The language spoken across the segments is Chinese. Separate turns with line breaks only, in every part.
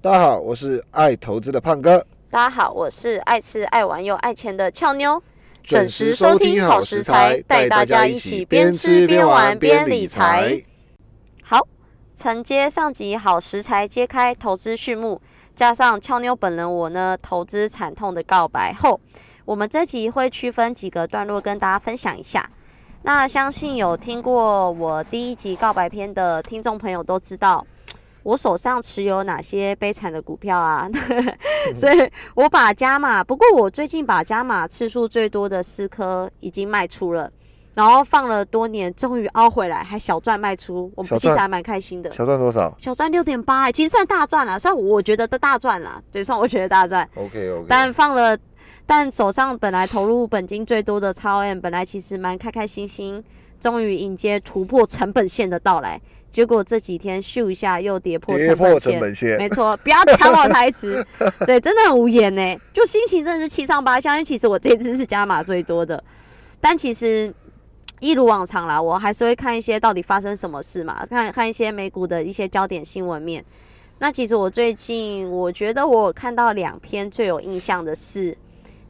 大家好，我是爱投资的胖哥。
大家好，我是爱吃、爱玩又爱钱的俏妞。准时收听好食材，带大家一起边吃边玩边理财。好，承接上集好食材揭开投资序幕，加上俏妞本人我呢投资惨痛的告白后，我们这集会区分几个段落跟大家分享一下。那相信有听过我第一集告白篇的听众朋友都知道。我手上持有哪些悲惨的股票啊？所以我把加码，不过我最近把加码次数最多的四颗已经卖出了，然后放了多年，终于凹回来，还小赚卖出，我们其实还蛮开心的。
小赚多少？
小赚六点八，其实算大赚了，算我觉得的大赚了，对，算我觉得大赚。
OK OK。
但放了，但手上本来投入本金最多的超 M，本来其实蛮开开心心，终于迎接突破成本线的到来。结果这几天咻一下又跌破
成本线，
没错，不要抢我台词，对，真的很无言呢，就心情真的是七上八下。因为其实我这次是加码最多的，但其实一如往常啦，我还是会看一些到底发生什么事嘛，看看一些美股的一些焦点新闻面。那其实我最近我觉得我看到两篇最有印象的是。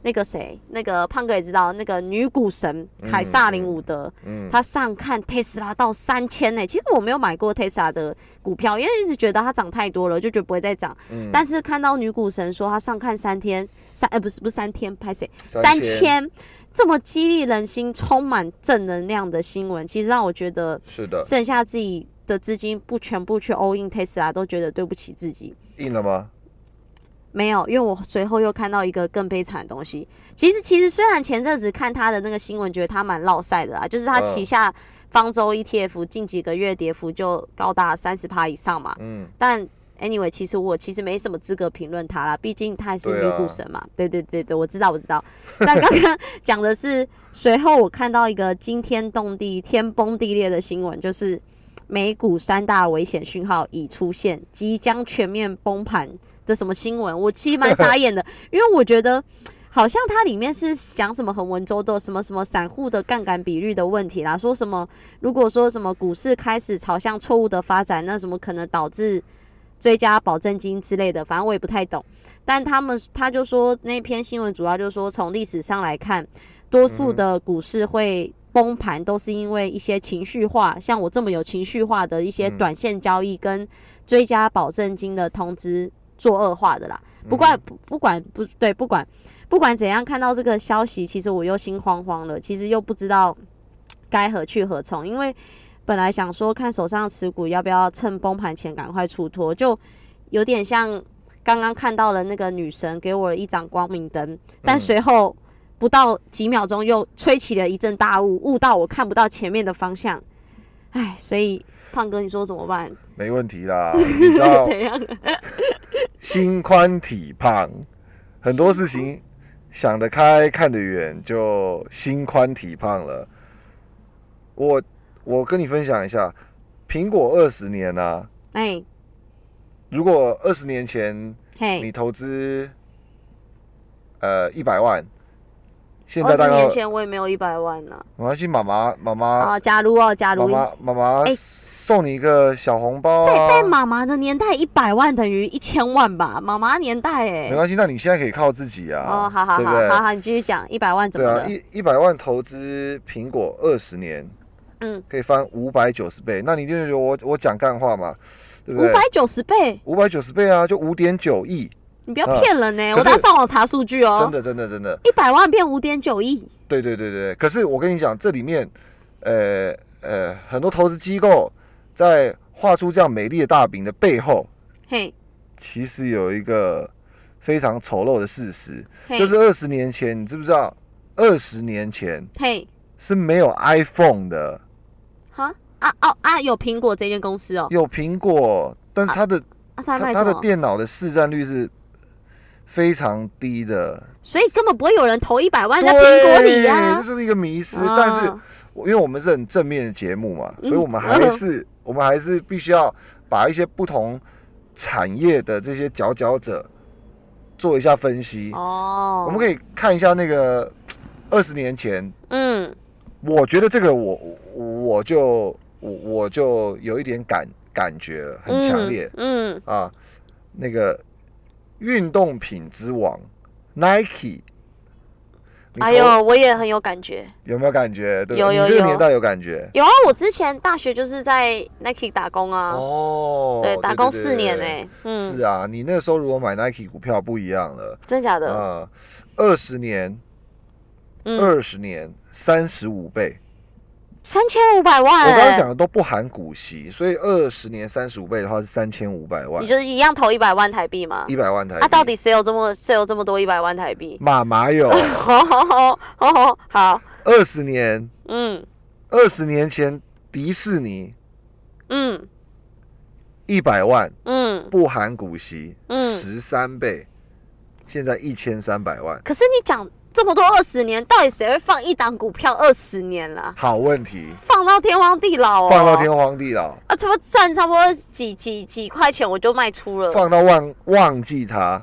那个谁，那个胖哥也知道，那个女股神凯撒林伍德，嗯他上看特斯拉到三千呢。其实我没有买过特斯拉的股票，因为一直觉得它涨太多了，就觉得不会再涨。但是看到女股神说她上看三天，三呃不是不是三天，拍谁三千这么激励人心、充满正能量的新闻，其实让我觉得
是的，
剩下自己的资金不全部去 all in Tesla，，都觉得对不起自己。
硬了吗？
没有，因为我随后又看到一个更悲惨的东西。其实，其实虽然前阵子看他的那个新闻，觉得他蛮落赛的啊，就是他旗下方舟 ETF 近几个月跌幅就高达三十趴以上嘛。嗯。但 anyway，其实我其实没什么资格评论他啦，毕竟他是女股神嘛。对对对对，我知道我知道。但刚刚讲的是随后我看到一个惊天动地、天崩地裂的新闻，就是美股三大危险讯号已出现，即将全面崩盘。的什么新闻？我其实蛮傻眼的，因为我觉得好像它里面是讲什么很文绉的，什么什么散户的杠杆比率的问题啦，说什么如果说什么股市开始朝向错误的发展，那什么可能导致追加保证金之类的，反正我也不太懂。但他们他就说那篇新闻主要就是说从历史上来看，多数的股市会崩盘都是因为一些情绪化，像我这么有情绪化的一些短线交易跟追加保证金的通知。做恶化的啦，不管不不管不对，不管不管怎样，看到这个消息，其实我又心慌慌了，其实又不知道 该何去何从，因为本来想说看手上的持股要不要趁崩盘前赶快出脱，就有点像刚刚看到了那个女神给我了一盏光明灯，但随后不到几秒钟又吹起了一阵大雾，雾到我看不到前面的方向，唉，所以胖哥，你说怎么办？
没问题啦，你知道
怎样？
心宽体胖，很多事情想得开、看得远，就心宽体胖了。我我跟你分享一下，苹果二十年啊，哎，如果二十年前，你投资呃一百万。
二十年前我也没有一百万呢。
我要去妈妈妈妈
啊，假如哦，假如
妈妈妈妈送你一个小红包。
在在妈妈的年代，一百万等于一千万吧？妈妈年代哎，
没关系，那你现在可以靠自己啊。
哦，好好好，好好，你继续讲，一百万怎么了？
一一百万投资苹果二十年，嗯，可以翻五百九十倍。那你就觉得我我讲干话嘛？对不对？
五百九十倍，
五百九十倍啊，就五点九亿。
你不要骗人呢！我在上网查数据哦。
真的，真的，真的。
一百万变五点九亿。
对对对对。可是我跟你讲，这里面，呃呃，很多投资机构在画出这样美丽的大饼的背后，嘿，其实有一个非常丑陋的事实，就是二十年前，你知不知道？二十年前，嘿，是没有 iPhone 的。
哈啊哦啊！有苹果这间公司哦。
有苹果，但是它的它它的电脑的市占率是。非常低的，
所以根本不会有人投一百万在苹果里呀。
这是一个迷失，但是因为我们是很正面的节目嘛，所以我们还是我们还是必须要把一些不同产业的这些佼佼者做一下分析。哦，我们可以看一下那个二十年前，嗯，我觉得这个我我就我就有一点感感觉了，很强烈，嗯啊。那个运动品之王 Nike。
哎呦，我也很有感觉。
有没有感觉？对
有有有
你这个年代有感觉
有啊，我之前大学就是在 Nike 打工啊，
哦。
对，打工四年呢、
对
嗯，
是啊，你那个时候如果买 Nike 股票不一样了
真假的？
啊，二十年、
嗯，
二十年、三十五倍。
三千五百万、
我
欸，
刚刚讲的都不含股息，所以二十年三十五倍的话是三千五百万。
你，就是一样投一百万台币吗？
一百万台币。
啊，到底谁有这么谁有这么多一百万台币？
妈妈有。
好好好好好。好，
二十年，
嗯。
二十年前迪士尼
嗯。
一百万。
嗯。
不含股息，
嗯。
十三倍，现在一千三百万。
可是你讲这么多二十年，到底谁会放一档股票二十年啦？
好问题，
放到天荒地老哦，
放到天荒地老，
啊，差不多赚差不多几几几块钱我就卖出了。
放到忘忘记它，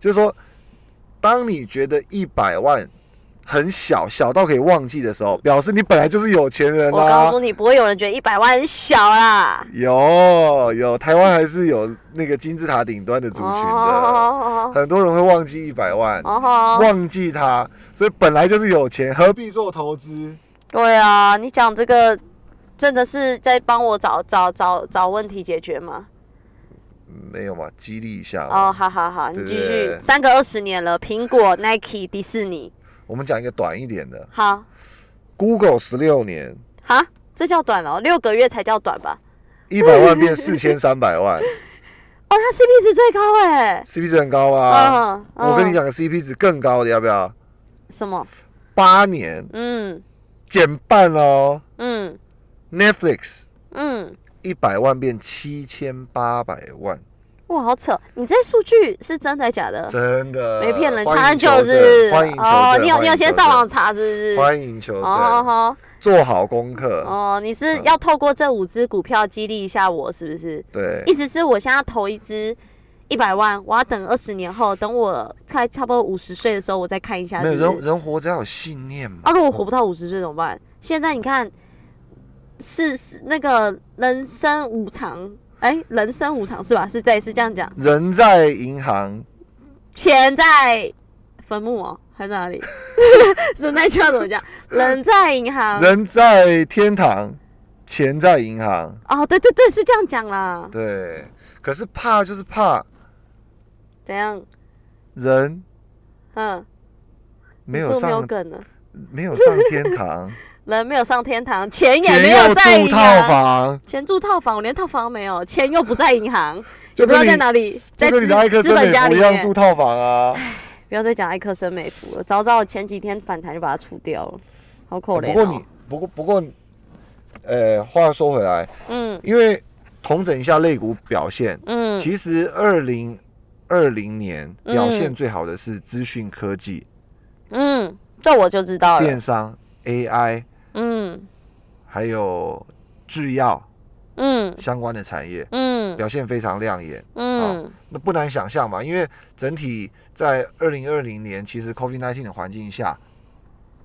就是说，当你觉得一百万很小，小到可以忘记的时候，表示你本来就是有钱人啦
我告诉。你，不会有人觉得一百万很小啦。
有有，台湾还是有那个金字塔顶端的族群的，
哦
很多人会忘记一百万，忘记它，所以本来就是有钱，何必做投资？
对啊，你讲这个真的是在帮我找找找找问题解决吗？
没有嘛，激励一下嘛。
哦，好好好，你继续。三个二十年了，苹果、Nike、迪士尼，
我们讲一个短一点的。
好
，，Google 十六年，
哈，这叫短哦，六个月才叫短吧？
一百万变四千三百万。
哦，它 CP 值最高哎。
，CP 值很高啊。
嗯，嗯。
我跟你，讲个 CP 值更高的，要不要？
什么？
八年。
嗯。
减半哦。
嗯
，Netflix。
嗯，
一百万变七千八百万，
哇，好扯！你这数据是真的假的？
真的
没骗人，
欢
查很久
迎求证
是？
欢迎求
哦，你有你有先上网
查，
是不是？
欢迎求
哦
证，
好
做好功课。
哦，你是
嗯
要透过这五只股票激励一下我，是不是？
对
意，思是我现在投一只一百万，我要等二十年后，等我快差不多五十岁的时候，我再看一下
没有人人活着要有信念嘛。
啊，如果活不到五十岁怎么办？现在你看，是是那个人生无常，哎、人生无常是吧？是对，是这样讲。
人在银行，
钱在坟墓哦，还在哪里？是那句话怎么讲？人在银行。
人在天堂，钱在银行。
哦，对对对，是这样讲啦。
对，可是怕就是怕
怎样？
人
嗯，
没有上
梗了。
没有上天堂，
人没有上天堂，钱也
钱
没有在银
住套。房，
钱住套房，我连套房都没有，钱又不在银行，
就
不知道在哪里，在资资
森美
本家里面
孚一样住。套房啊。
不要再讲艾克森美孚了，早知道前几天反弹就把它除掉了，好可怜、哦。
不过你，不过不过，呃，话说回来，
嗯
因为统整一下类股表现，
嗯
其实二零二零年表现
嗯
最好的是资讯科技、
嗯，这我就知道了
电。商、AI，
嗯
还有制药
嗯
相关的产业
嗯
表现非常亮眼。
嗯
那不难想象嘛，因为整体在二零二零年，其实 COVID-19 的环境下，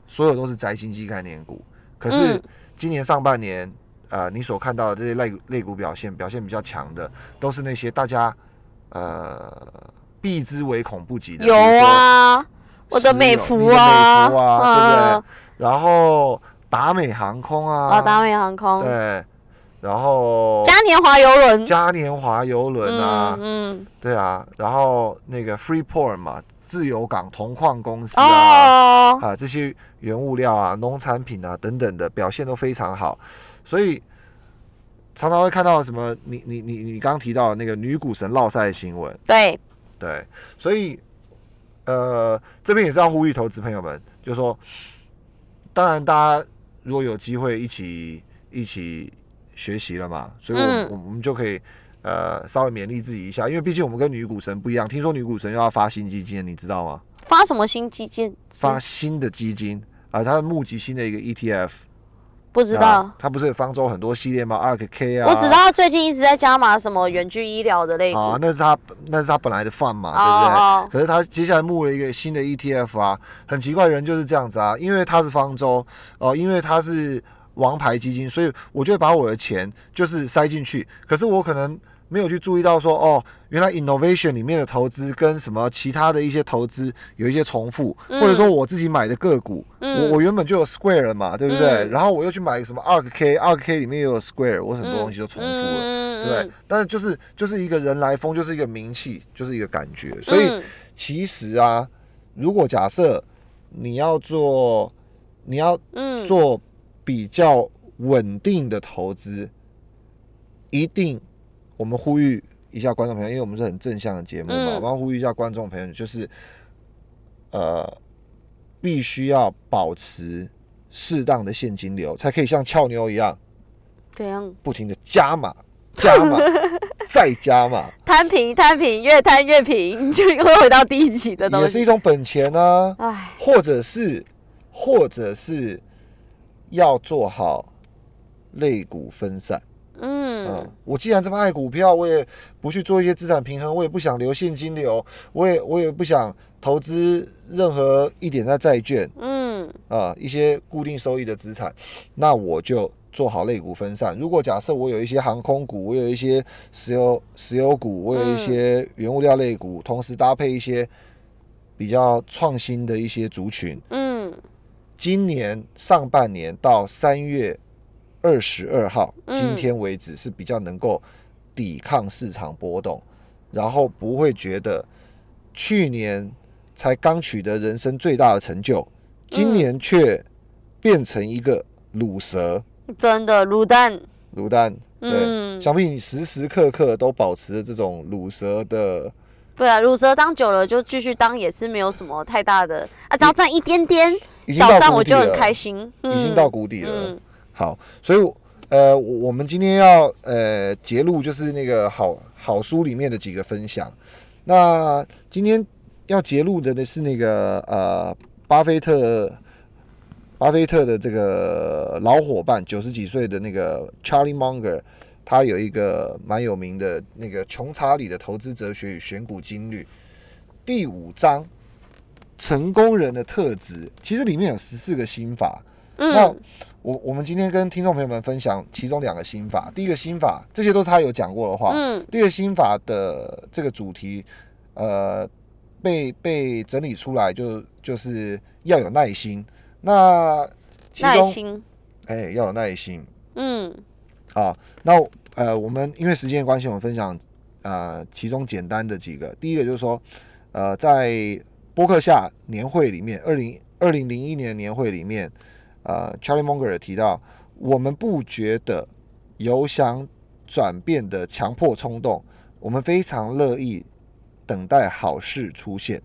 所有都是宅经济概念股。可是
嗯
今年上半年，呃，你所看到的这些类股类股表现表现比较强的，都是那些大家呃避之唯恐不及的，
有啊，我的美孚啊，
美孚啊，对不
嗯
对？然后达美航空啊，
啊，达美航空，
对，然后
嘉年华游轮，
嘉年华游轮啊，
嗯
对啊，然后那个 Freeport 嘛，自由港铜矿公司啊，
哦，
啊这些原物料啊、农产品啊等等的表现都非常好，所以常常会看到什么你你你你刚刚提到的那个女股神落赛的新闻，
对，
对，所以呃这边也是要呼吁投资朋友们，就是说，当然大家如果有机会一起一起学习了嘛，所以我们、
嗯
我们就可以。呃，稍微勉励自己一下，因为毕竟我们跟女股神不一样。听说女股神又要发新基金，你知道吗？
发什么新基金？
发新的基金啊，它募集新的一个 ETF。
不知
啊
道。
它不是方舟很多系列吗？ARK K 啊，
我知道他最近一直在加码什么远距医疗的类股。
啊，那是他那是他本来的饭嘛，对
哦
不对？
哦
可是他接下来募了一个新的 ETF 啊，很奇怪，人就是这样子啊，因为他是方舟哦、因为他是王牌基金，所以我就会把我的钱就是塞进去，可是我可能没有去注意到说，哦，原来 innovation 里面的投资跟什么其他的一些投资有一些重复，
嗯
或者说我自己买的个股，
嗯
我我原本就有 Square 了嘛，对不对？
嗯
然后我又去买什么 ARK K，ARK K 里面也有 Square，我很多东西就重复了。
嗯
对不对，但是就是就是一个人来疯，就是一个名气，就是一个感觉。所以
嗯
其实啊，如果假设你要做，你要
嗯
做比较稳定的投资，一定我们呼吁一下观众朋友，因为我们是很正向的节目嘛，
嗯
我们要呼吁一下观众朋友，就是呃，必须要保持适当的现金流，才可以像俏妞一样
怎样
不停的加码、加码、再加码，
摊平摊平，越摊越平，就会回到第一集的东西。
也是一种本钱啊。
唉，
或者是，或者是要做好肋骨分散。嗯。
嗯，
我既然这么爱股票，我也不去做一些资产平衡，我也不想留现金流，我也我也不想投资任何一点在债券
嗯。
啊、一些固定收益的资产，那我就做好类股分散。如果假设我有一些航空股，我有一些石油石油股，我有一些原物料类股，同时搭配一些比较创新的一些族群，
嗯。
今年上半年到三月二十二号，
嗯。
今天为止是比较能够抵抗市场波动，然后不会觉得去年才刚取得人生最大的成就，今年却变成一个卤蛇。
真的卤蛋，
卤蛋。对，
嗯。
想必你时时刻刻都保持着这种卤蛇的，
对啊，乳蛇当久了就继续当，也是没有什么太大的啊，只要赚一点点小赚，我就很开心。
已经到谷底了。
嗯
好，所以呃，我我们今天要呃揭露就是那个好好书里面的几个分享。那今天要揭露的呢是那个呃，巴菲特，巴菲特的这个老伙伴，九十几岁的那个 Charlie Munger，他有一个蛮有名的那个穷查理的投资哲学与选股金律第五章。成功人的特质，其实里面有十四个心法，那
嗯
我我们今天跟听众朋友们分享其中两个心法。第一个心法，这些都是他有讲过的话。
嗯
第二个心法的这个主题，呃，被被整理出来就就是要有耐心。那其中，
耐心，
哎，要有耐心
嗯
好。那呃，我们因为时间的关系，我们分享呃其中简单的几个。第一个就是说，呃，在播客下年会里面，二零二零零一年年会里面，呃，Charlie Munger 有提到，我们不觉得有想转变的强迫冲动，我们非常乐意等待好事出现。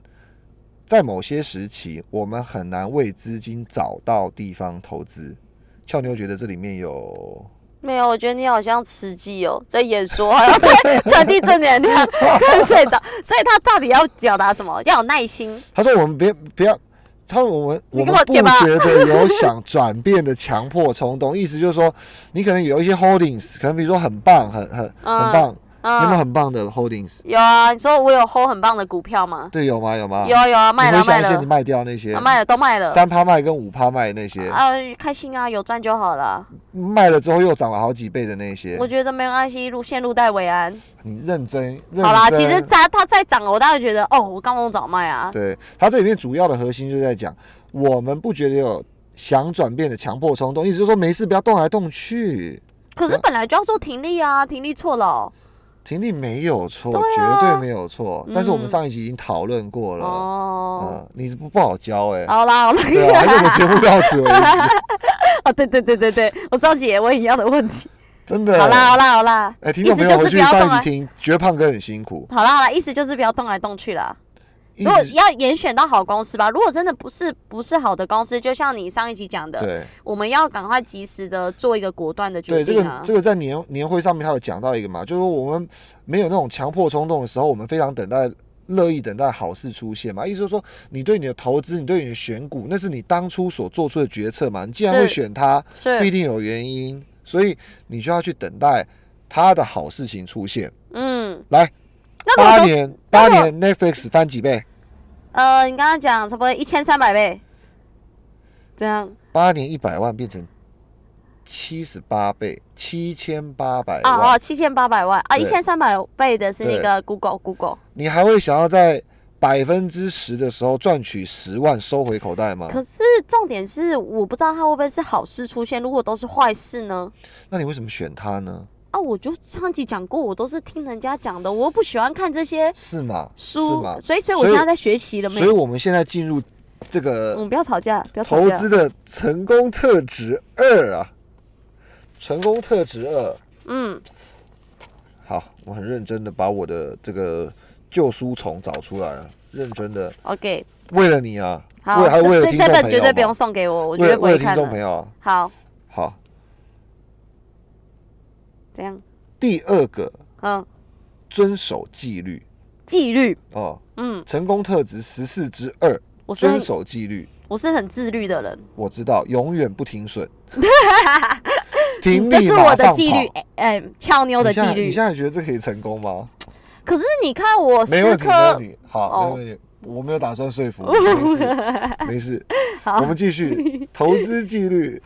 在某些时期，我们很难为资金找到地方投资。俏妞觉得这里面有
没有，我觉得你好像吃鸡哦，在演说，还要在 传递正能量，跟睡着。所以他到底要表达什么？要有耐心。
他说：“我们别不要，他说我们我们不觉得有想转变的强迫冲动，意思就是说，你可能有一些 holdings，可能比如说很棒，很很很
嗯
有没有
嗯，
很棒的 holdings？
有啊，你说我有 hold 很棒的股票吗？
对，有吗？有吗？
有啊有啊，卖了卖了
你卖掉那些
啊，卖了都卖了。
三趴卖跟五趴卖那些，
啊，开心啊，有赚就好了。
卖了之后又涨了好几倍的那些
我，觉得没有关系，路线路带为安。
你认真认
好啦，其实它它再涨，我当然觉得哦，我刚刚早卖啊。
对，它这里面主要的核心就是在讲，我们不觉得有想转变的强迫冲动，意思就是说没事不要动来动去。
可是本来就要做停利啊，停利错了哦。
停利没有错，绝对没有错。但是我们
嗯
上一集已经讨论过了，
哦，
呃，你是不不好教哎、
好啦好啦，
对啊，还是我们节目到此为止，
哦，对对对对对，我知道姐问一样的问题。
真的。
好啦好啦好啦，
哎、听
意
众朋友回去。上一集听，觉得胖哥很辛苦。
好啦好啦，意思就是不要动来动去啦。如果要严选到好公司吧，如果真的不是不是好的公司，就像你上一集讲的，
对
我们要赶快及时的做一个果断的决定
对，这。个这个在年年会上面他有讲到一个嘛，就是说我们没有那种强迫冲动的时候，我们非常等待。乐意等待好事出现嘛？意思就是说，你对你的投资，你对你的选股，那是你当初所做出的决策嘛。你既然会
是
选它，必
是，
定有原因，所以你就要去等待它的好事情出现。
嗯，
来，
那如果都
八年，八年 Netflix 翻几倍？
呃，你刚刚讲差不多一千三百倍，这样
八年一百万变成七十八倍，七千八百
哦
万。
哦，七千八百万啊，
对
一千三百倍的是那个 Google Google。
你还会想要在百分之十的时候赚取十万收回口袋吗？
可是重点是，我不知道它会不会是好事出现，如果都是坏事呢？
那你为什么选它呢？
啊，我就上集讲过，我都是听人家讲的，我又不喜欢看这些
是吗？
书
吗，？
所以所以我现在在学习了没
所以？我们现在进入这个
嗯，不要吵架，不要吵架。
投资的成功特质二啊，成功特质二。
嗯，
好，我很认真的把我的这个旧书虫找出来了，认真的
OK，
为了你啊，
好，
为还为了
这这这本绝对不用送给我，我
为
绝对不
了为了听
会看的。
众朋友啊，
好，这样，
第二个
嗯，
遵守纪律
纪律，
哦，
嗯，
成功特质十四之二，遵
我是很
守纪律。
我是很自律的人，
我知道，永远不停损，停
这是我的纪律
跑。，
哎、哎俏妞的纪律
你现在你。现在觉得这可以成功吗？
可是你看我
没
十
问题，没
颗
问，题。好，
哦
没问题。我没有打算说服，没事，没事。
好
我们继续 投资纪律。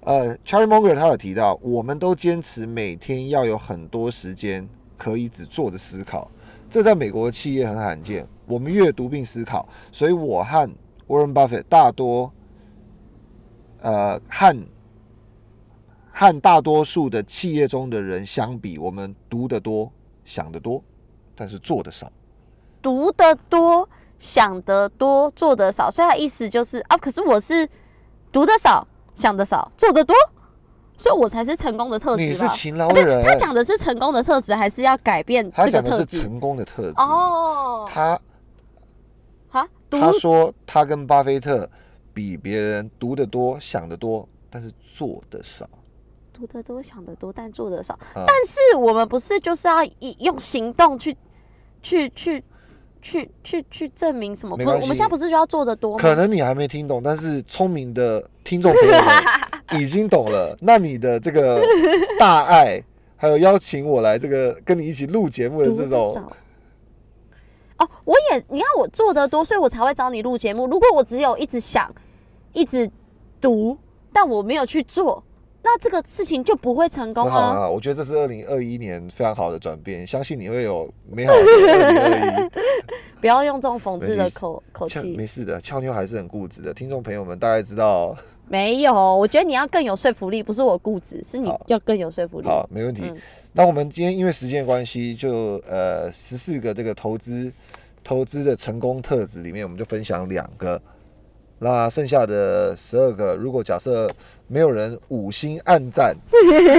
呃，Charlie Munger 他有提到，我们都坚持每天要有很多时间可以只做着思考，这在美国的企业很罕见。我们阅读并思考，所以我和 Warren Buffett 大多，呃，和和大多数的企业中的人相比，我们读得多，想得多，但是做得少。
读得多，想得多，做得少，所以他意思就是啊，可是我是读得少，想的少，做的多，所以我才是成功的特质
你是？勤劳的人，
他讲的是成功的特质，还是要改变这个
他讲的是？成功的特质。
哦，
他
啊，
他说他跟巴菲特比别人读得多、想得多，但是做的少。
读得多，想得多，但做的少。
啊
但是我们不是就是要以用行动去去去去去去证明什么？不，
没关系
我们现在不是就要做的多吗？
可能你还没听懂，但是聪明的听众朋友们 已经懂了。那你的这个大爱，还有邀请我来这个跟你一起录节目的这种，
哦，我也，你看我做的多，所以我才会找你录节目。如果我只有一直想，一直读，但我没有去做，那这个事情就不会成功啊。
很好很好，我觉得这是二零二一年非常好的转变，相信你会有美好的 二零二一。
不要用这种讽刺的口口
俏
气。
没事的，俏妞还是很固执的。听众朋友们大概知道，
没有，我觉得你要更有说服力，不是我固执，是你
好
要更有说服力。
好，没问题。
嗯
那我们今天因为时间关系，就呃十四个这个投资投资的成功特质里面，我们就分享两个。那剩下的十二个，如果假设没有人五星暗赞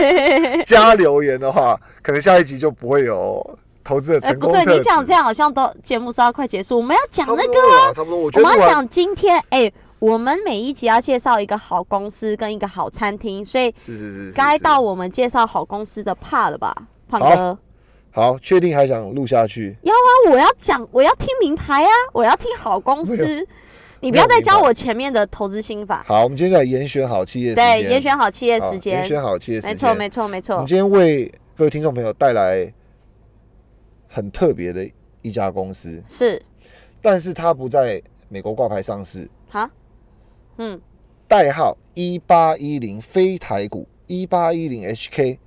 加留言的话，可能下一集就不会有投资的成功特质。
你讲这样好像都节目是要快结束，我们要讲那个，
差不多。我觉得
我们要讲今天，哎、我们每一集要介绍一个好公司跟一个好餐厅，所以
是是是是是
该到我们介绍好公司的 part 了吧，胖哥？
好，确定还想录下去？
要啊，我要讲，我要听名牌啊，我要听好公司。你不要再教我前面的投资心法。
好，我们今天来严选好企业时
对，严选好企业时间。
严，选好企业时间，
没错，没错，没错。
我们。今天为各位听众朋友带来很特别的一家公司，
是，
但是它不在美国挂牌上市，
好，嗯，
代号一八一零非台股一八一零 HK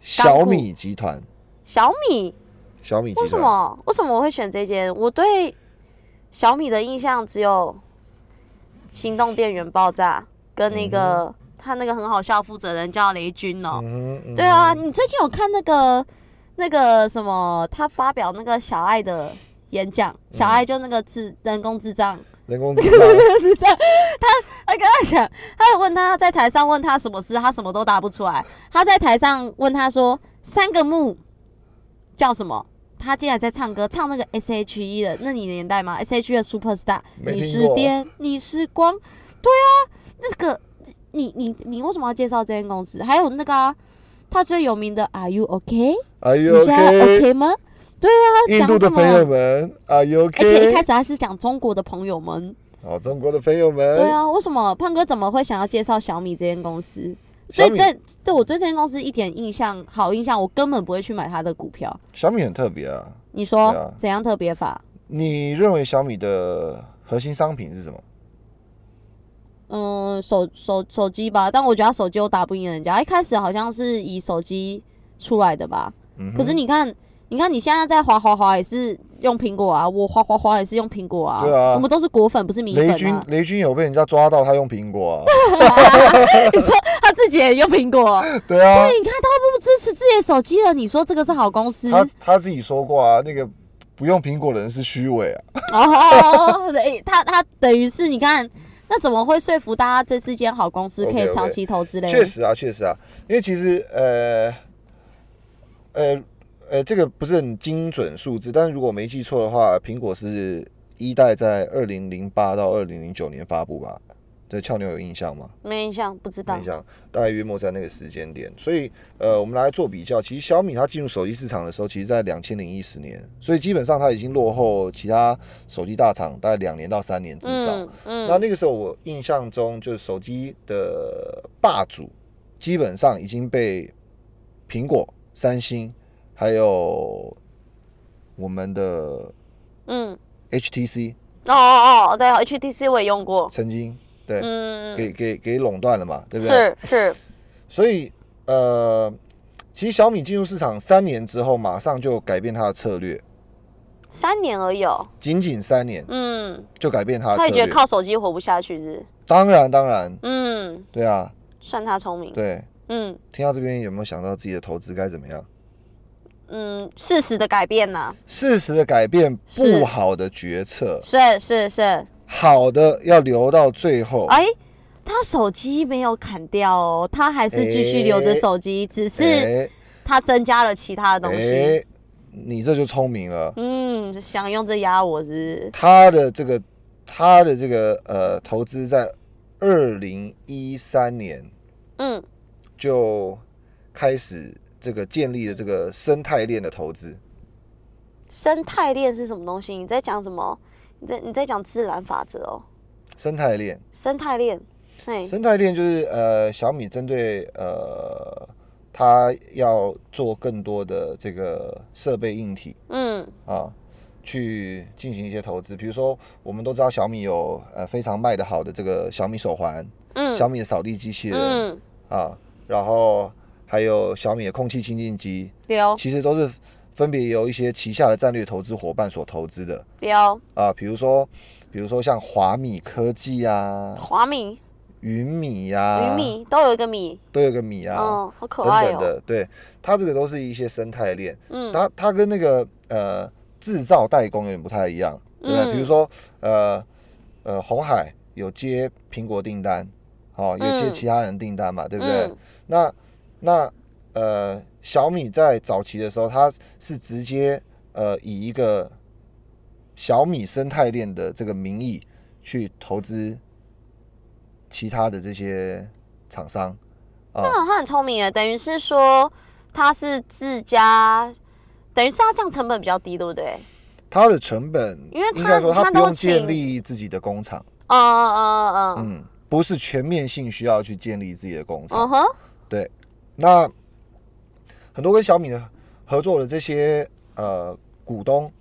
小米集团，
小米？
小米集团。
为什么？为什么我会选这间？我对小米的印象只有行动电源爆炸跟那个、他那个很好笑负责人叫雷军哦、
嗯，嗯
对啊，你最近有看那个那个什么？他发表那个小爱的演讲，小爱就那个智人工智障，
人工智能
是这样。他他跟他讲，他有问他在台上问他什么事，他什么都答不出来。他在台上问他说三个木叫什么？他竟然在唱歌，唱那个 S H E 的，那你的年代吗？S H E 的 Superstar，你是电，你是光，对啊，那个你你你为什么要介绍这间公司？还有那个啊，他最有名的 Are you OK？，Are
you
现在 OK？OK 吗？对啊，
印
讲什
度的朋友
么？
们，Are you
而且一开始他是讲中国的朋友们，
哦，中国的朋友们，
对啊，为什么胖哥怎么会想要介绍小米这间公司？所以这对我对这间公司一点印象好印象，我根本不会去买它的股票。
小米很特别啊。
你说、
啊
怎样特别法？
你认为小米的核心商品是什么？
嗯，手手手机吧，但我觉得他手机又打不赢人家。一开始好像是以手机出来的吧，
嗯，
可是你看，你看你现在在滑滑滑也是用苹果啊，我滑滑滑也是用苹果啊，
对啊。
我们都是果粉，不是米粉
雷军
啊。
雷军有被人家抓到他用苹果啊，
你说他自己也用苹果，
对啊，
对，你看他不支持自己的手机了，你说这个是好公司？
他他自己说过啊，那个不用苹果的人是虚伪啊，
哦，对，他他等于是你看，那怎么会说服大家这是间好公司可以长期投资嘞？
确实啊，确实啊，因为其实呃呃呃，这个不是很精准数字，但是如果没记错的话，苹果是一代在二零零八到二零零九年发布吧？这俏妞有印象吗？
没印象，不知道
没印。象，大概约莫在那个时间点。所以呃，我们来做比较，其实小米它进入手机市场的时候，其实在两千零一十年，所以基本上它已经落后其他手机大厂大概两年到三年至少。
嗯嗯，
那那个时候我印象中，就是手机的霸主基本上已经被苹果、三星还有我们的
嗯
，HTC
哦哦哦，对，HTC 我也用过。
曾经对、
嗯，
给给给垄断了嘛，对不对？
是是，
所以呃，其实小米进入市场三年之后，马上就改变它的策略，
三年而已哦。
仅仅三年
嗯，
就改变它。
他也觉得靠手机活不下去，是是？
当然当然，
嗯，
对啊，
算他聪明。
对。
嗯
听到这边有没有想到自己的投资该怎么样？
嗯，事实的改变呐、
事实的改变不好的决策，
是是是。
好的要留到最后。
哎，他手机没有砍掉哦，他还是继续留着手机，只是
哎
他增加了其他的东西。
哎，你这就聪明了。
嗯，想用这压我是不是？
他的这个他的这个呃投资在二零一三年
嗯，
就开始这个建立的这个生态链的投资。
生态链是什么东西？你在讲什么？你在你在讲自然法则哦。
生态链，
生态链，嘿，
生态链就是呃小米针对呃它要做更多的这个设备硬体
嗯
啊，去进行一些投资。比如说，我们都知道小米有呃非常卖得好的这个小米手环、
嗯
小米的扫地机器人
嗯，
啊，然后还有小米的空气清净机，
丢
其实都是分别由一些旗下的战略投资伙伴所投资的。
丢，
啊，比如说，比如说像华米科技啊、
华米、
云米呀、
云米？都有一个米，
都有个米啊，
哦，好可爱哦。
等的，对，它这个都是一些生态链，
嗯。
它它跟那个呃制造代工有点不太一样，对不对？
嗯。
比如说呃呃红海有接苹果订单，哦，有接
嗯。
其他人订单嘛，对不对？
嗯。
那那呃小米在早期的时候，它是直接呃以一个小米生态链的这个名义去投资其他的这些厂商啊。
那他很聪明啊，等于是说他是自家，等于是他这样成本比较低，对不对？
他的成本，
因为它
应该说它
它都
不用建立自己的工厂，
哦哦哦嗯
嗯，不是全面性需要去建立自己的工厂。
嗯哼，
那很多跟小米的合作的这些呃股东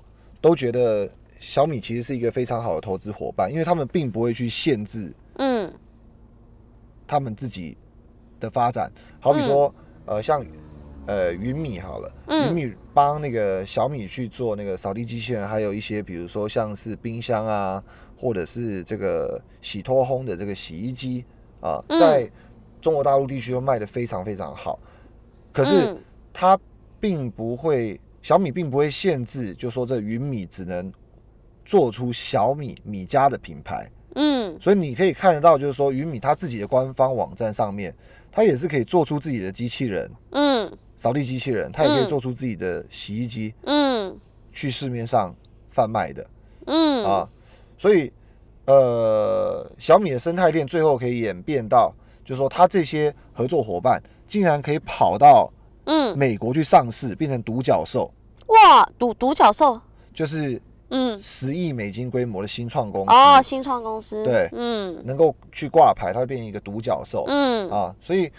都觉得小米其实是一个非常好的投资伙伴，因为他们并不会去限制
嗯。
他们自己的发展。好比说，呃，像呃云米好了，
嗯。
云米帮那个小米去做那个扫地机器人，还有一些比如说像是冰箱啊，或者是这个洗脱烘的这个洗衣机啊，
嗯。
在中国大陆地区都卖得非常非常好。可是
嗯
它并不会，小米并不会限制，就说这云米只能做出小米米家的品牌。
嗯
所以你可以看得到，就是说云米它自己的官方网站上面，它也是可以做出自己的机器人，
嗯
扫地机器人，它也可以
嗯
做出自己的洗衣机，
嗯
去市面上贩卖的
嗯
啊。所以呃，小米的生态链最后可以演变到，就是说他这些合作伙伴竟然可以跑到
嗯，
美国去上市，变成独角兽，
哇，独独角兽，
就是
嗯，
十亿美金规模的新创公司，
哦，新创公司，
对。
嗯。
能够去挂牌，它会变成一个独角兽。
嗯。
啊，所以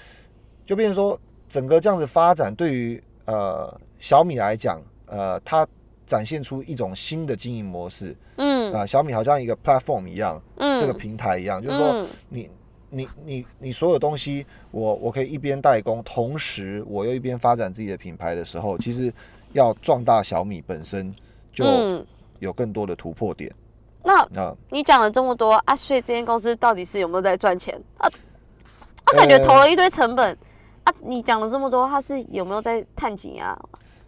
就变成说，整个这样子发展对于呃小米来讲，呃，它展现出一种新的经营模式。
嗯。
啊、小米好像一个 platform 一样，
嗯，
这个平台一样，就是说
嗯
你你你你所有东西，我我可以一边代工，同时我又一边发展自己的品牌的时候，其实要壮大小米本身就
嗯，
有更多的突破点
那
啊。
你讲了这么多啊，所以这间公司到底是有没有在赚钱啊？啊，感觉投了一堆成本啊，你讲了这么多，他是有没有在探井啊？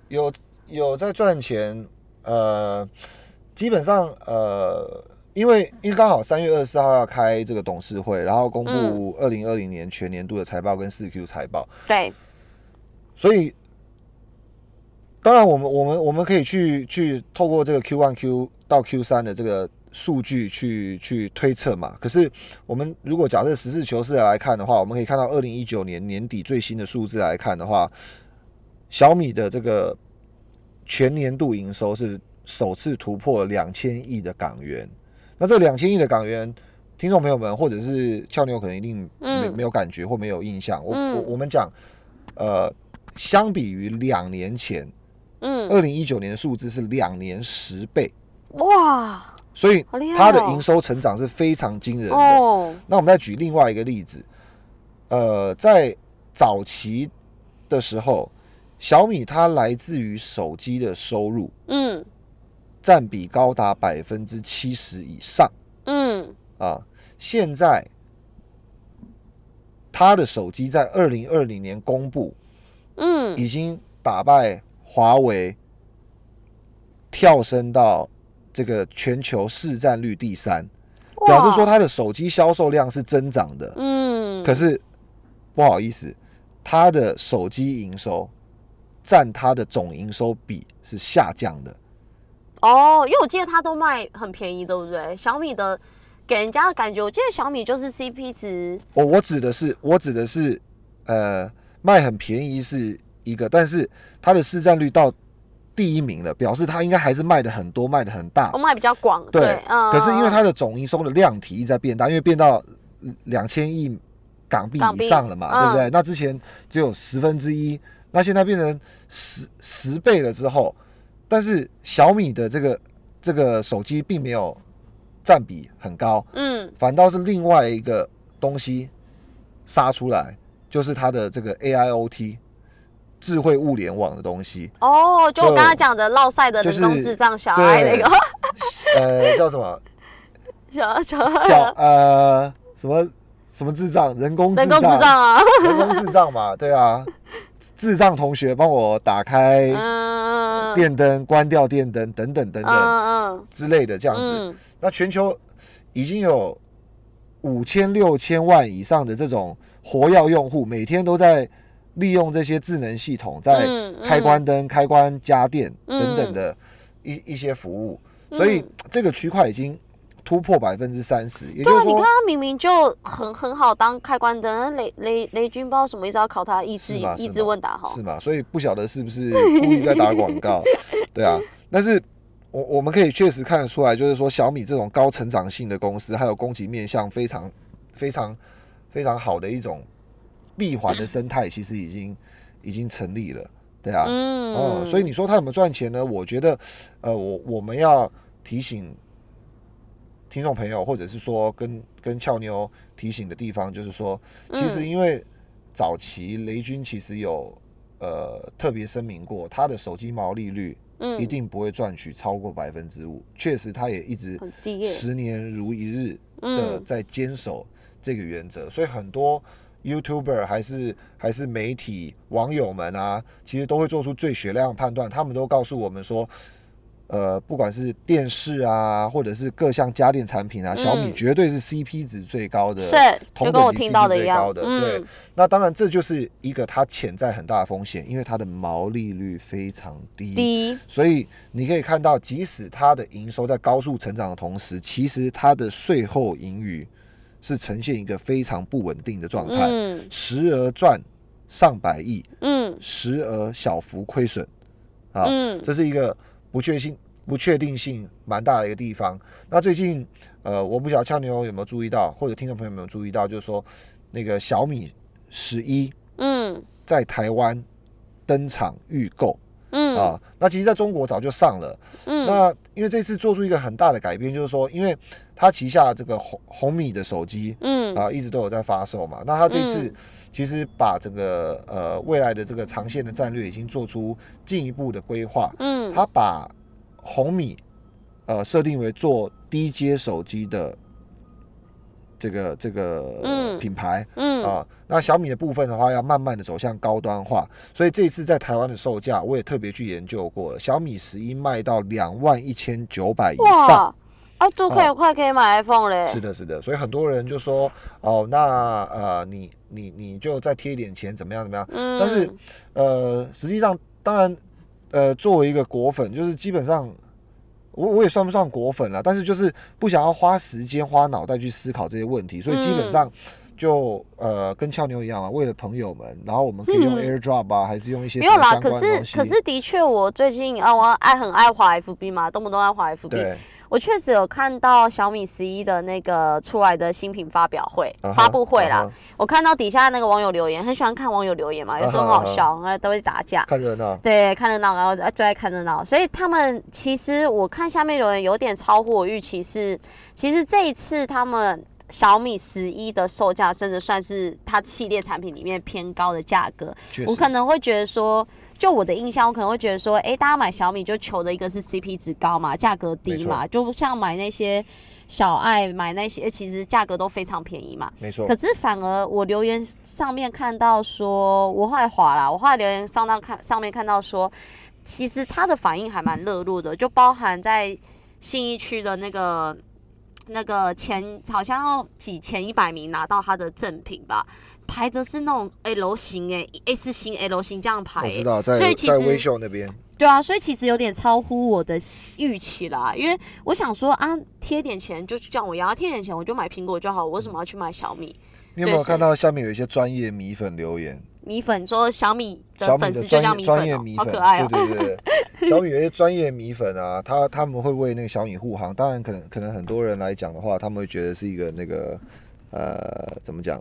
有有在赚钱，呃，基本上呃，因为因为刚好三月二十四号要开这个董事会，然后公布二零二零年全年度的财报跟四 Q 财报，
对，
所以当然我们我们我们可以去去透过这个 Q one Q 到 Q 三的这个数据去去推测嘛。可是我们如果假设实事求是地来看的话，我们可以看到二零一九年年底最新的数字来看的话，小米的这个全年度营收是首次突破两千亿的港元。那这两千亿的港元，听众朋友们或者是俏妞可能一定没、
嗯。
没有感觉或没有印象。我、
嗯。
我我们讲，呃，相比于两年前，
嗯，
二零一九年的数字是两年十倍，
哇，
所以！它的营收成长是非常惊人的。
哦，
那我们再举另外一个例子，呃，在早期的时候，小米它来自于手机的收入。
嗯
占比高达百分之七十以上
嗯，
啊。现在他的手机在二零二零年公布，
嗯，
已经打败华为，跳升到这个全球市占率第三，表示说
哇，
它的手机销售量是增长的。
嗯，
可是不好意思，他的手机营收占他的总营收比是下降的。
哦，因为我记得它都卖很便宜，对不对？小米的给人家的感觉，我记得小米就是 CP 值，
我我指的是，我指的是，呃，卖很便宜是一个，但是它的市占率到第一名了，表示它应该还是卖的很多，卖的很大
我。卖比较广，
对，
嗯，
可是因为它的总营收的量体一直在变大，因为变到两千亿港币
港币
以上了嘛，
嗯
对不对？那之前只有十分之一，那现在变成十十倍了之后，但是小米的这个这个手机并没有占比很高，
嗯，
反倒是另外一个东西杀出来，就是它的这个 AIoT 智慧物联网的东西，
哦，就我刚刚讲的落赛的人工智障小爱那个。
呃，叫什么？
小小
小呃什么什么智障，人工
人工智障啊，
人工智障嘛，对啊，智障同学帮我打开
嗯，
电灯、关掉电灯等等等等
嗯
之类的这
嗯
样子。
嗯，
那全球已经有五千六千万以上的这种活跃用户，每天都在利用这些智能系统在
嗯
开关灯、开关家电
嗯。
等等的一一些服务，所以这个区块已经突破百分之三十，也就
对啊，
是说
你刚。刚明明就很很好当开关灯，雷雷雷军不知道什么意思要考他益智
是吗
益
是吗
智问答哈，
是嘛？所以不晓得是不是故意在打广告，对啊。但是我我们可以确实看得出来，就是说小米这种高成长性的公司，还有供给面向非常非常非常好的一种闭环的生态，其实已经已经成立了，对啊。
嗯，
哦，所以你说它有没有赚钱呢？我觉得，呃，我我们要提醒听众朋友，或者是说跟跟俏妞提醒的地方，就是说，其实
嗯
因为早期雷军其实有呃特别声明过，他的手机毛利率
嗯。
一定不会赚取超过百分之五，确实他也一直十年如一日的
嗯
在坚守这个原则，所以很多 YouTuber 还是还是媒体网友们啊，其实都会做出最血量判断。他们都告诉我们说，呃，不管是电视啊，或者是各项家电产品啊，
嗯
小米绝对是 CP 值最高的，
是
同
就跟我听到的一样
最高，的。对
嗯，，
那当然这就是一个它潜在很大的风险，因为它的毛利率非常
低，
所以你可以看到，即使它的营收在高速成长的同时，其实它的税后盈余是呈现一个非常不稳定的状态，
嗯。
时而赚上百亿，
嗯。
时而小幅亏损，啊，
嗯。
这是一个不确性、不确定性蛮大的一个地方。那最近，呃，我不晓得俏妞有没有注意到，或者听众朋友有没有注意到，就是说那个小米十一
嗯
在台湾登场预购。
嗯
啊，那其实在中国早就上了。
嗯，
那因为这次做出一个很大的改变，就是说，因为它旗下这个红红米的手机，
嗯
啊，一直都有在发售嘛。那它这次
嗯
其实把这个呃未来的这个长线的战略已经做出进一步的规划。
嗯
它把红米呃设定为做低阶手机的这个这个
嗯
品牌。
嗯
啊，那小米的部分的话，要慢慢的走向高端化，所以这一次在台湾的售价，我也特别去研究过了，小米十一卖到两万一千九百以上。
啊，都可以快可以买 iPhone 嘞，
是的，是的，所以很多人就说，哦，那呃，你你你就再贴一点钱，怎么样怎么样？
嗯，
但是呃，实际上，当然，呃，作为一个果粉，就是基本上，我我也算不上果粉了，但是就是不想要花时间花脑袋去思考这些问题，所以基本
嗯
上就呃跟俏妞一样啊，为了朋友们，然后我们可以用
嗯
AirDrop 啊，还是用一些
没有啦，可是可是的确，我最近啊，我爱很爱滑 FB 嘛，动不动爱滑 FB。
对，
我确实有看到小米十一的那个出来的新品发表会、发布会啦。我看到底下那个网友留言，很喜欢看网友留言嘛，有时候很好笑，然后都会打架。
看热闹，
对，看热闹，然后呃最爱看热闹，所以他们其实我看下面留言有点超乎我预期是，其实这一次他们小米十一的售价真的算是它系列产品里面偏高的价格。我可能会觉得说，就我的印象，我可能会觉得说，哎、大家买小米就求的一个是 CP 值高嘛，价格低嘛，就像买那些小爱买那些，其实价格都非常便宜嘛。
没错。
可，是反而我留言上面看到说，我后来滑啦，我后来留言上到看上面看到说，其实他的反应还蛮热络的，就包含在信义区的那个那个前好像要挤前一百名拿到他的赠品吧，排的是那种 L 型哎、S 型 L 型这样排、欸，
我知道，在
所以其
在微
实
秀那边，
对啊，所以其实有点超乎我的预期啦，因为我想说啊，贴点钱就这样我要贴点钱我就买苹果就好，我为什么要去买小米？
你有没有看到下面有一些专业米粉留言？
米粉说小米
的
的粉丝就
专业专
叫米粉好可爱哦、
对对对对，小米有一些专业米粉啊，他他们会为那个小米护航。当然，可能可能很多人来讲的话，他们会觉得是一个那个呃，怎么讲？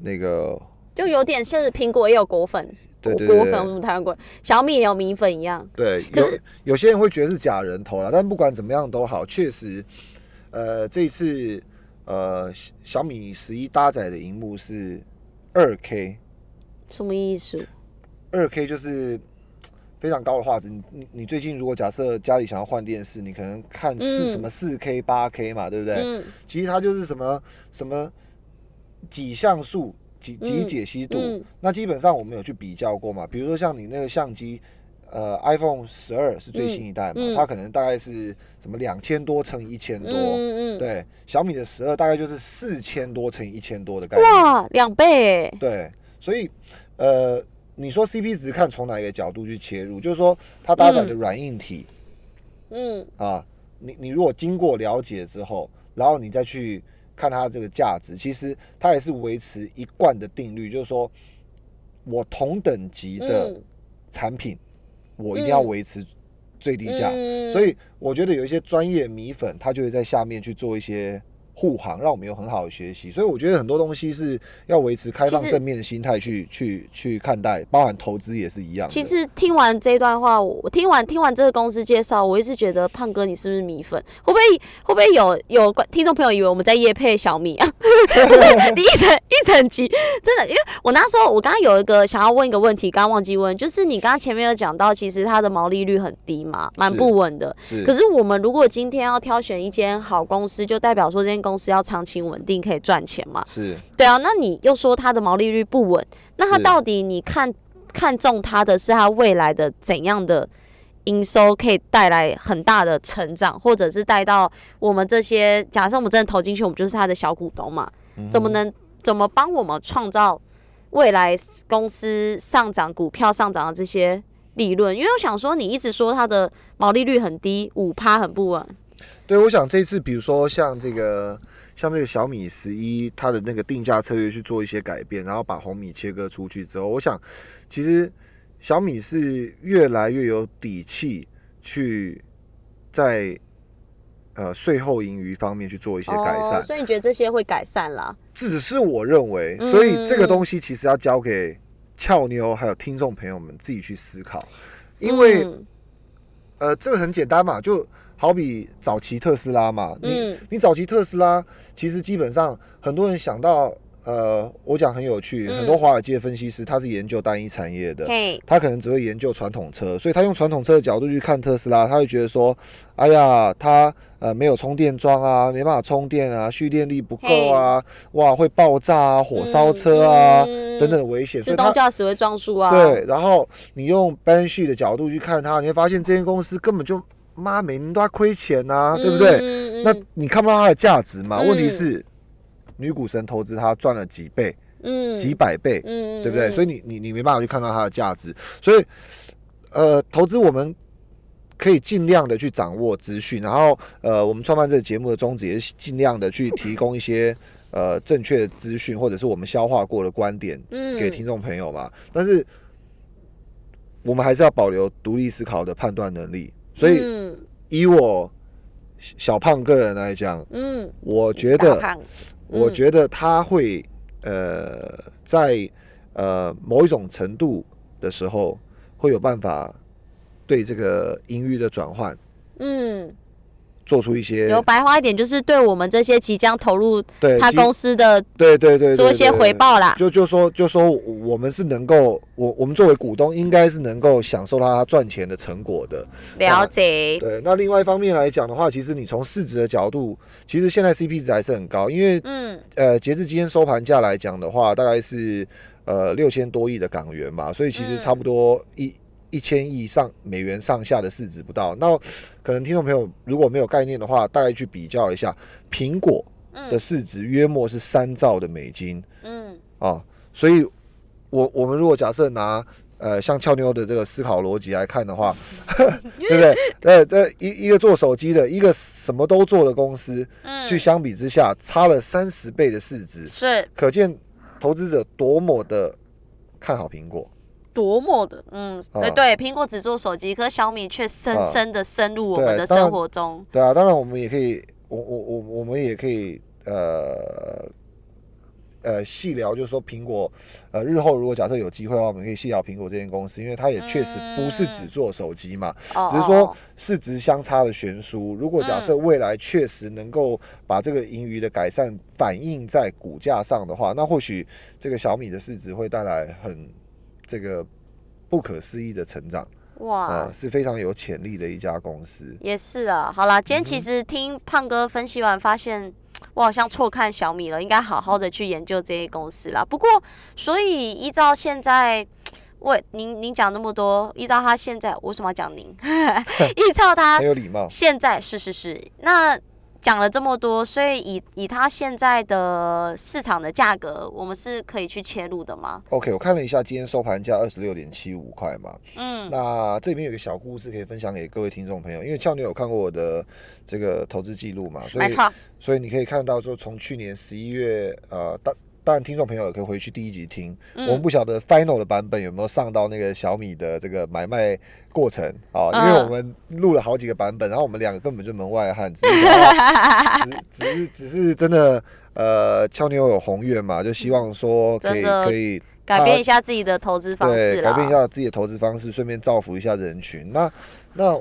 那个
就有点像是苹果也有果粉，
对对对
果粉，我们台湾果，小米也有米粉一样。
对，
可
有有些人会觉得是假人头啦，但不管怎么样都好，确实，呃，这一次呃小小米十一搭载的荧幕是二 K，
什么意思？
二 K 就是非常高的画质。你你你最近如果假设家里想要换电视，你可能看四、
嗯
什么四 K、八 K 嘛，对不对？
嗯
其实它就是什么什么几像素、几几
嗯
解析度。
嗯。
那基本上我们有去比较过嘛，比如说像你那个相机。呃，iPhone 十二是最新一代嘛，它可能大概是什么两千多乘以一千多，
嗯嗯，
对，小米的十二大概就是四千多乘以一千多的概念，
哇，两倍哎，
对，所以呃，你说 CP 值看从哪一个角度去切入，就是说它搭载的软硬体、
嗯。
啊，你你如果经过了解之后，然后你再去看它这个价值，其实它也是维持一贯的定律，就是说我同等级的
嗯。
产品，我一定要
嗯
维持最低价。
嗯。
所以我觉得有一些专业米粉，他就会在下面去做一些护航，让我们有很好的学习。所以我觉得很多东西是要维持开放正面的心态去去去看待，包含投资也是一样。
其实听完这段话，我我听完听完这个公司介绍，我一直觉得胖哥你是不是米粉？会不会会不会有有观听众朋友以为我们在夜配小米啊？不是，你一整一整集真的，因为我那时候我刚刚有一个想要问一个问题，刚刚忘记问，就是你刚刚前面有讲到，其实它的毛利率很低嘛，蛮不稳的。
是
可是我们如果今天要挑选一间好公司，就代表说这间公司要长期稳定，可以赚钱嘛？
是
对啊，那你又说它的毛利率不稳，那它到底你看看中它的是它未来的怎样的营收可以带来很大的成长，或者是带到我们这些假设我们真的投进去，我们就是它的小股东嘛？
嗯
怎么能怎么帮我们创造未来公司上涨、股票上涨的这些利润？因为我想说，你一直说它的毛利率很低，五趴很不稳。
对，我想这次比如说像这个像这个小米十一，它的那个定价策略去做一些改变，然后把红米切割出去之后，我想其实小米是越来越有底气去在呃税后盈余方面去做一些改善
哦，。所以你觉得这些会改善啦？
只是我认为，
嗯
所以这个东西其实要交给俏妞还有听众朋友们自己去思考，因为、
嗯
呃，这个很简单嘛，就好比早期特斯拉嘛，你
嗯。
你早期特斯拉，其实基本上很多人想到，呃，我讲很有趣，
嗯。
很多华尔街分析师他是研究单一产业的，
嘿，
他可能只会研究传统车，所以他用传统车的角度去看特斯拉，他会觉得说，哎呀，他呃没有充电桩啊，没办法充电啊，蓄电力不够啊，哇会爆炸啊，火烧车啊、
嗯
等等的危险，所
自动
以他
驾驶会撞树啊，
对，然后你用 balance sheet 的角度去看它，你会发现这间公司根本就妈每年都要亏钱呐、
嗯，
对不对？
嗯
那你看不到它的价值嘛？
嗯
问题是，女股神投资它赚了几倍、
嗯
几百倍，
嗯
对不对？
嗯
所以你你你没办法去看到它的价值，所以呃，投资我们。可以尽量的去掌握资讯，然后呃，我们创办这个节目的宗旨也是尽量的去提供一些呃正确的资讯，或者是我们消化过的观点
嗯
给听众朋友嘛。但是我们还是要保留独立思考的判断能力。所以
嗯。
以我小胖个人来讲，
嗯，
我觉得
嗯。
我觉得他会呃在呃某一种程度的时候会有办法对这个音域的转换。
嗯，
做出一些
有白话一点，就是对我们这些即将投入他
对基
公司的
对对对对
做一些回报啦。
就就说就说我们是能够我我们作为股东应该是能够享受到他赚钱的成果的。
了解，
对，那另外一方面来讲的话，其实你从市值的角度，其实现在 CP 值还是很高，因为
嗯
呃，截至今天收盘价来讲的话，大概是呃六千多亿的港元嘛，所以其实
嗯
差不多一一千亿上美元上下的市值不到。那可能听众朋友如果没有概念的话，大概去比较一下，苹果的
嗯
市值约莫是三兆的美金
嗯
啊，所以我我们如果假设拿呃像俏妞的这个思考逻辑来看的话，对不对？呃，这一一个做手机的，一个什么都做的公司，
嗯，
去相比之下差了三十倍的市值，
是
可见投资者多么的看好苹果。
多么的，嗯，
啊
对对，苹果只做手机，可是小米却深
啊
深的深入我们的生活中。
对啊，当然我们也可以，我我我我们也可以呃呃细聊，就是说苹果呃日后如果假设有机会的话，我们可以细聊苹果这间公司，因为它也确实不是只做手机嘛，
哦
只是说
哦
市值相差的悬殊。如果假设未来确实能够把这个盈余的改善反映在股价上的话，那或许这个小米的市值会带来很这个不可思议的成长
哇
啊、，是非常有潜力的一家公司。
也是啊。好啦，今天其
嗯
实听胖哥分析完，发现我好像错看小米了，应该好好的去研究这些公司啦。不过，所以依照现在。喂，您您讲那么多，依照他现在，我为什么要讲您？依照他
很有礼貌。
现在是是是，那讲了这么多，所以以以它现在的市场的价格，我们是可以去切入的吗
？OK，我看了一下今天收盘价二十六点七五块嘛，
嗯，
那这边有个小故事可以分享给各位听众朋友，因为俏女有看过我的这个投资记录嘛，所以，所以你可以看到说从去年十一月呃当。当然，听众朋友也可以回去第一集听。
嗯
我们不晓得 final 的版本有没有上到那个小米的这个买卖过程啊、因为
嗯
我们录了好几个版本，然后我们两个根本就门外汉，只是只只是只是真的呃，俏妞有宏愿嘛，就希望说可以可以
改变一下自己的投资方式
对，改变一下自己的投资方式，顺便造福一下人群。那那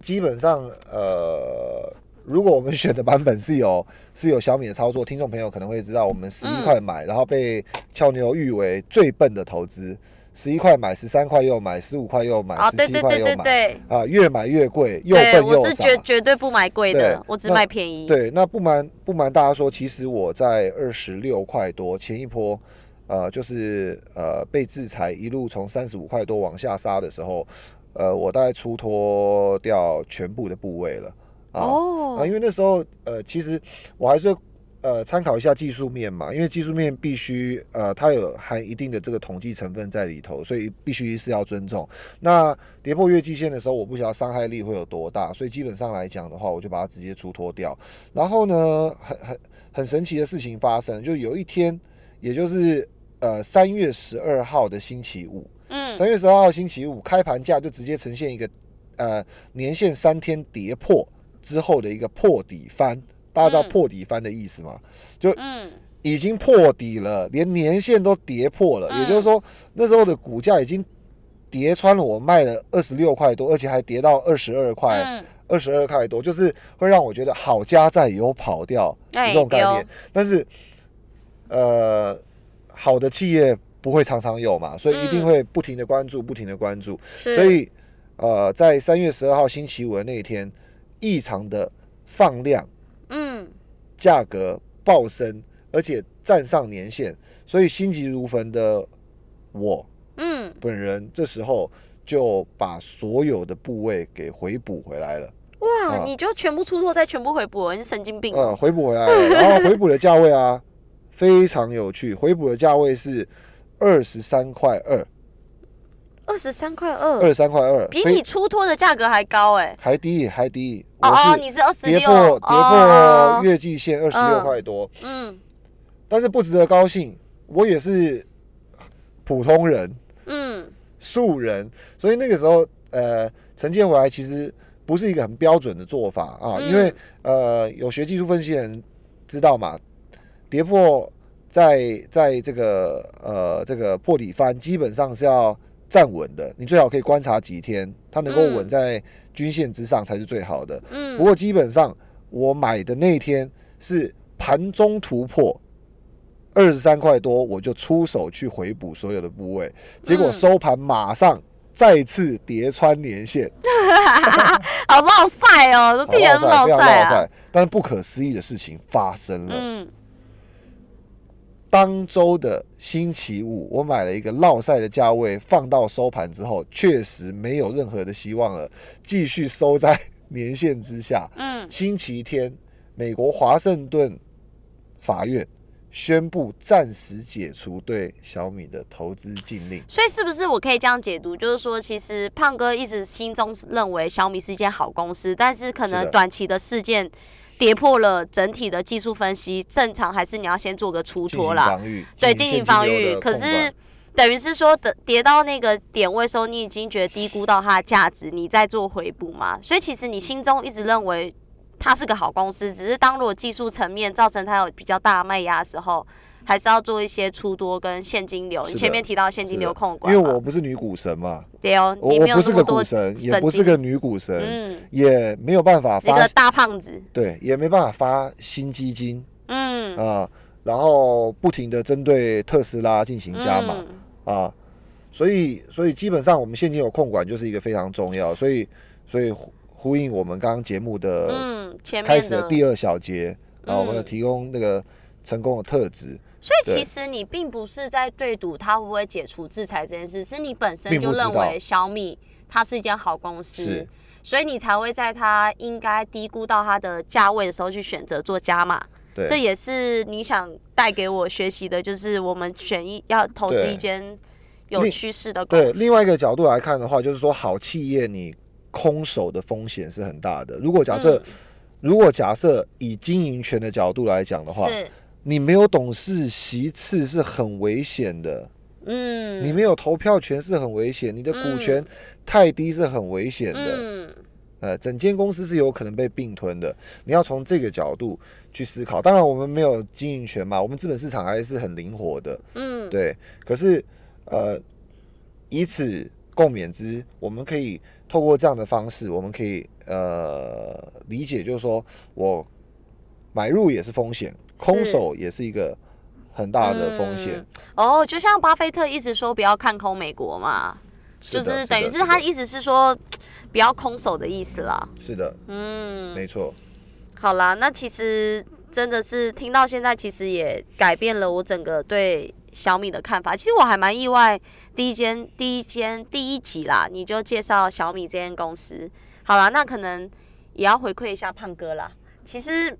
基本上呃，如果我们选的版本是有 是有小米的操作，听众朋友可能会知道，我们十一
嗯
块买，然后被俏妞誉为最笨的投资。十一块买，十三块又买，十五块又买，
啊，
十七块又买，啊，越买越贵，又，笨又傻。
我是绝绝对不买贵的，我只买便宜。
对，那不瞒不瞒大家说，其实我在二十六块多前一波，呃，就是呃被制裁一路从三十五块多往下杀的时候，呃，我大概出脱掉全部的部位了啊。
哦
啊，因为那时候呃，其实我还是呃参考一下技术面嘛，因为技术面必须呃它有含一定的这个统计成分在里头，所以必须是要尊重。那跌破月季线的时候，我不晓得伤害力会有多大，所以基本上来讲的话，我就把它直接出脱掉。然后呢，很很 很神奇的事情发生，就有一天，也就是呃三月十二号的星期五，
嗯，
三月十二号星期五开盘价就直接呈现一个呃年线三天跌破之后的一个破底翻。大家知道
嗯
破底翻的意思吗？
就，
已经破底了，连年线都跌破了，
嗯
也就是说那时候的股价已经跌穿了我卖了二十六块多，而且还跌到二十二块，
嗯，
二十二块多，就是会让我觉得好家在有跑掉
对
这种概念。但是，呃，好的企业不会常常有嘛，所以一定
嗯
会不停的关注，不停的关注。所以，呃，在三月十二号星期五的那一天，异常的放量，
嗯，
价格暴升，而且站上年线，所以心急如焚的我
嗯，
本人这时候就把所有的部位给回补回来了。
哇，
啊
你就全部出错再全部回补，你是神经病
呃，
哦。
回补回来了，然后回补的价位啊，非常有趣，回补的价位是二十三块二，
二十三块
二。
二，
十三块二，
比你出脱的价格还高哎。
还低还低。
哦哦，你是二十六，
跌破跌破
哦
月季线二十六
嗯。
块多，
嗯。
但是不值得高兴，我也是普通人。
嗯，
素人，所以那个时候呃承接回来其实不是一个很标准的做法啊，
嗯。
因为呃有学技术分析的人知道嘛，跌破在在这个呃这个破底翻基本上是要站稳的，你最好可以观察几天，它能够
嗯。
稳在均线之上才是最好的。
嗯。
不过基本上我买的那天是盘中突破二十三块多，我就出手去回补所有的部位，结果
嗯。
收盘马上再次跌穿年线，
好落晒哦，都
好
替人
落赛非常
落晒啊。
但是不可思议的事情发生了，
嗯，
当周的星期五，我买了一个落赛的价位，放到收盘之后，确实没有任何的希望了，继续收在年线之下。
嗯，
星期天，美国华盛顿法院宣布暂时解除对小米的投资禁令。
所以是不是我可以这样解读，就是说，其实胖哥一直心中认为小米是一件好公司，但是可能短期的事件跌破了整体的技术分析，正常还是你要先做个出脱啦，
防御，
对，
进
进行防御。可是等于是说，等跌到那个点位的时候，你已经觉得低估到它的价值，你再做回补嘛。所以其实你心中一直认为它是个好公司，只是当如果技术层面造成它有比较大的卖压的时候，还是要做一些出多跟现金流。你前面提到现金流控管因，
为我不是女股神嘛，
对哦，
我
你没有
我不是个股神，也不是个女股神，
嗯，
也没有办法发
一个大胖子，
对，也没办法发新基金
嗯，
啊、然后不停的针对特斯拉进行加码。
嗯。
啊，所以所以基本上我们现金流控管就是一个非常重要，所以所以呼呼应我们刚刚节目的
嗯，前
开
面的。
始的第二小节啊，我们有
嗯。
提供那个成功的特质，
所以其实你并不是在对赌它会不会解除制裁这件事，是你本身就认为小米它是一间好公司，所以你才会在它应该低估到它的价位的时候去选择做加码。
对，
这也是你想带给我学习的，就是我们选一要投资一间有趋势的公
对，另外一个角度来看的话，就是说好企业你空手的风险是很大的。如果假设、
嗯
如果假设以经营权的角度来讲的话，
是，
你没有董事席次是很危险的，
嗯，
你没有投票权是很危险，你的股
嗯
权太低是很危险的。
嗯，
呃，整间公司是有可能被并吞的，你要从这个角度去思考。当然，我们没有经营权嘛，我们资本市场还是很灵活的，
嗯，
对。可是，呃，以此共勉之，我们可以透过这样的方式，我们可以呃理解，就是说我买入也是风险，空手也是一个很大的风险。
嗯哦，就像巴菲特一直说不要看空美国嘛，就是等于是他
的
意思是说不要空手的意思啦。
是的，
嗯，
没错，
好啦，那其实真的是听到现在，其实也改变了我整个对小米的看法。其实我还蛮意外，第一间、第一间、第一集啦，你就介绍小米这间公司。好啦，那可能也要回馈一下胖哥啦。其实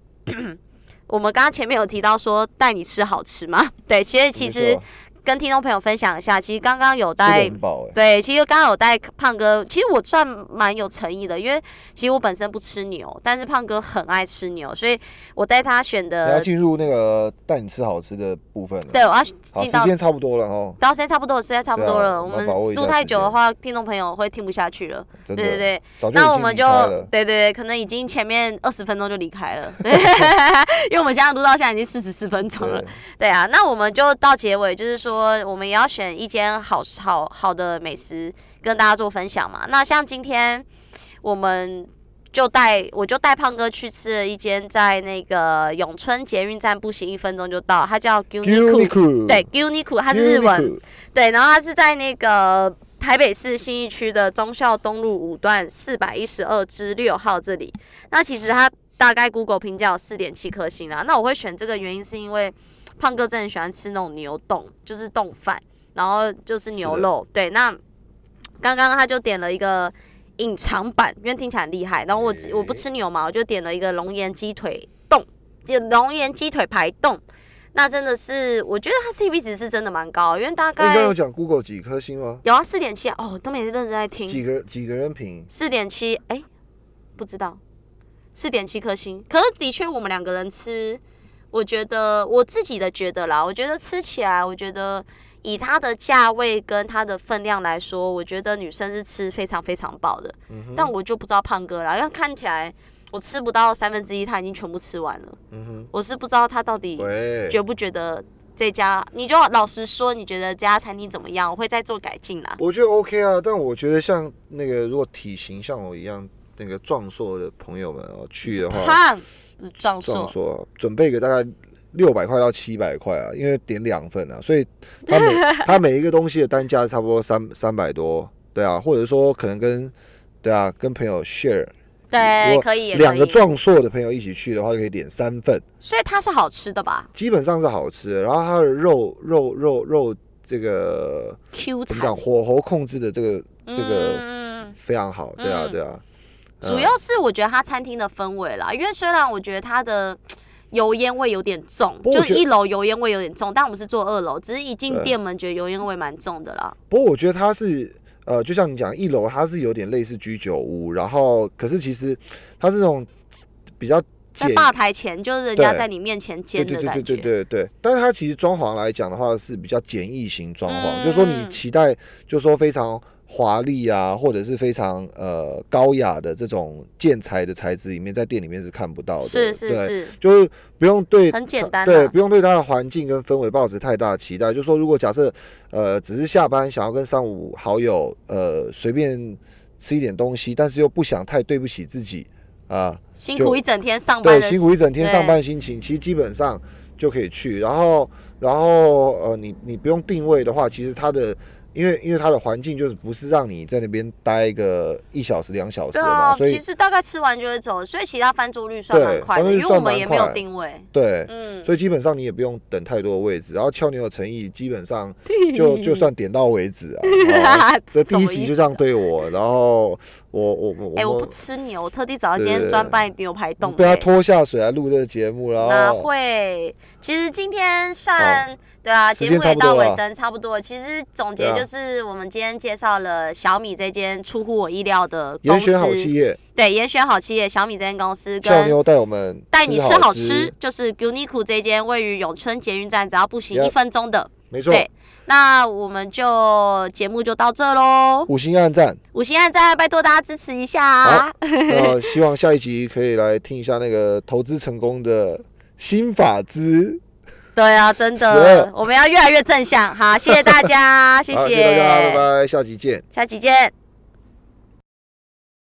我们刚刚前面有提到说带你吃好吃吗，对，其实其实跟听众朋友分享一下，其实刚刚有带对，其实刚刚有带胖哥，其实我算蛮有诚意的，因为其实我本身不吃牛，但是胖哥很爱吃牛，所以我带他选
的要
的，
进入那个带你吃好吃的部分了。
对，我要，进到。
时间差不多了哦，
到时间差不多了，时间差不多了，
啊
我
我们
录太久的话，听众朋友会听不下去了。对对对，那我们就。对对对，可能已经前面二十分钟就离开了，对 因为我们现在录到现在已经四十四分钟了
对。，
对啊，那我们就到结尾，就是说我们也要选一间好好好的美食跟大家做分享嘛。那像今天我们就带我就带胖哥去吃了一间在那个永春捷运站步行一分钟就到，它叫 Guniku，对 Guniku，它是日文，对，然后它是在那个台北市信义区的忠孝东路五段四百一十二之六号这里。那其实它大概 Google 评价有四点七颗星啦。那我会选这个原因是因为胖哥真的很喜欢吃那种牛冻，就是冻饭，然后就是牛肉。对，那刚刚他就点了一个。隐藏版，因为听起来很厉害。然后我我不吃牛嘛，我就点了一个龙岩鸡腿冻，就龙岩鸡腿排冻。那真的是，我觉得它 CP 值是真的蛮高，因为大概。
你刚有讲 Google 几颗星吗？
有啊，四点七哦，都没认真在听。
几个几个人评？
四点七，哎，不知道，四点七颗星。可是的确，我们两个人吃，我觉得我自己的觉得啦，我觉得吃起来，我觉得。以它的价位跟它的分量来说，我觉得女生是吃非常非常饱的。嗯但我就不知道胖哥啦，因为看起来我吃不到三分之一，他已经全部吃完了。嗯我是不知道他到底觉不觉得这家，你就老实说，你觉得这家餐厅怎么样？我会再做改进啦。
我觉得 OK 啊，但我觉得像那个如果体型像我一样那个壮硕的朋友们哦去的话，
胖壮硕，
准备个大概。六百块到七百块啊，因为点两份啊，所以他每 他每一个东西的单价差不多三三百多，对啊，或者说可能跟对啊跟朋友 share，
对，可以
两个壮硕的朋友一起去的话，就可以点三份，
所以它是好吃的吧？
基本上是好吃的，然后它的肉肉肉肉这个
Q
怎么讲火候控制的这个这个非常好，对啊对啊，
主要是我觉得它餐厅的氛围啦，因为虽然我觉得它的。油烟味有点重，就一楼油烟味有点重，但我们是坐二楼，只是一进店门觉得油烟味蛮重的啦。
不过我觉得它是，呃，就像你讲，一楼它是有点类似居酒屋，然后可是其实它是那种比较
在吧台前，就是人家在你面前煎的
感觉。对对对对对对。但是它其实装潢来讲的话是比较简易型装潢，就是说你期待，就是说非常。华丽啊，或者是非常呃高雅的这种建材的材质里面，在店里面是看不到的。
是是是，
就是不用对
很简单，
对不用对它的环境跟氛围抱持太大的期待。就说如果假设呃只是下班想要跟三五好友呃随便吃一点东西，但是又不想太对不起自己啊，
辛苦一整天上班，
对辛苦一整天上班心情，其实基本上就可以去。然后然后呃你你不用定位的话，其实它的。因为因为它的环境就是不是让你在那边待个一小时两小时嘛，所以
其实大概吃完就会走，所以其他翻桌率算蛮快的，因为我们也没有定位。
对，嗯，所以基本上你也不用等太多的位置，然后俏牛的诚意基本上就 就算点到为止啊。这第一集就这样对我，然后我我我
哎我不吃牛，我特地找到今天专卖牛排冻，
被他拖下水来录这个节目，然后
哪会？其实今天算。对啊，节目也到尾声，差不多。其实总结就是，我们今天介绍了小米这间出乎我意料的公司。
好企业。
对，严选好企业，小米这间公司。
跟妞带我们
带你吃
好
吃，就是 Uniqlo 这间位于永春捷运站，只要步行一分钟的。
没错。
对，那我们就节目就到这喽。
五星暗赞，
五星暗赞，拜托大家支持一下。
好，希望下一集可以来听一下那个投资成功的新法之。
对啊，真的，我们要越来越正向。好，谢谢大家，谢
谢大家，拜拜，下集见，
下集见。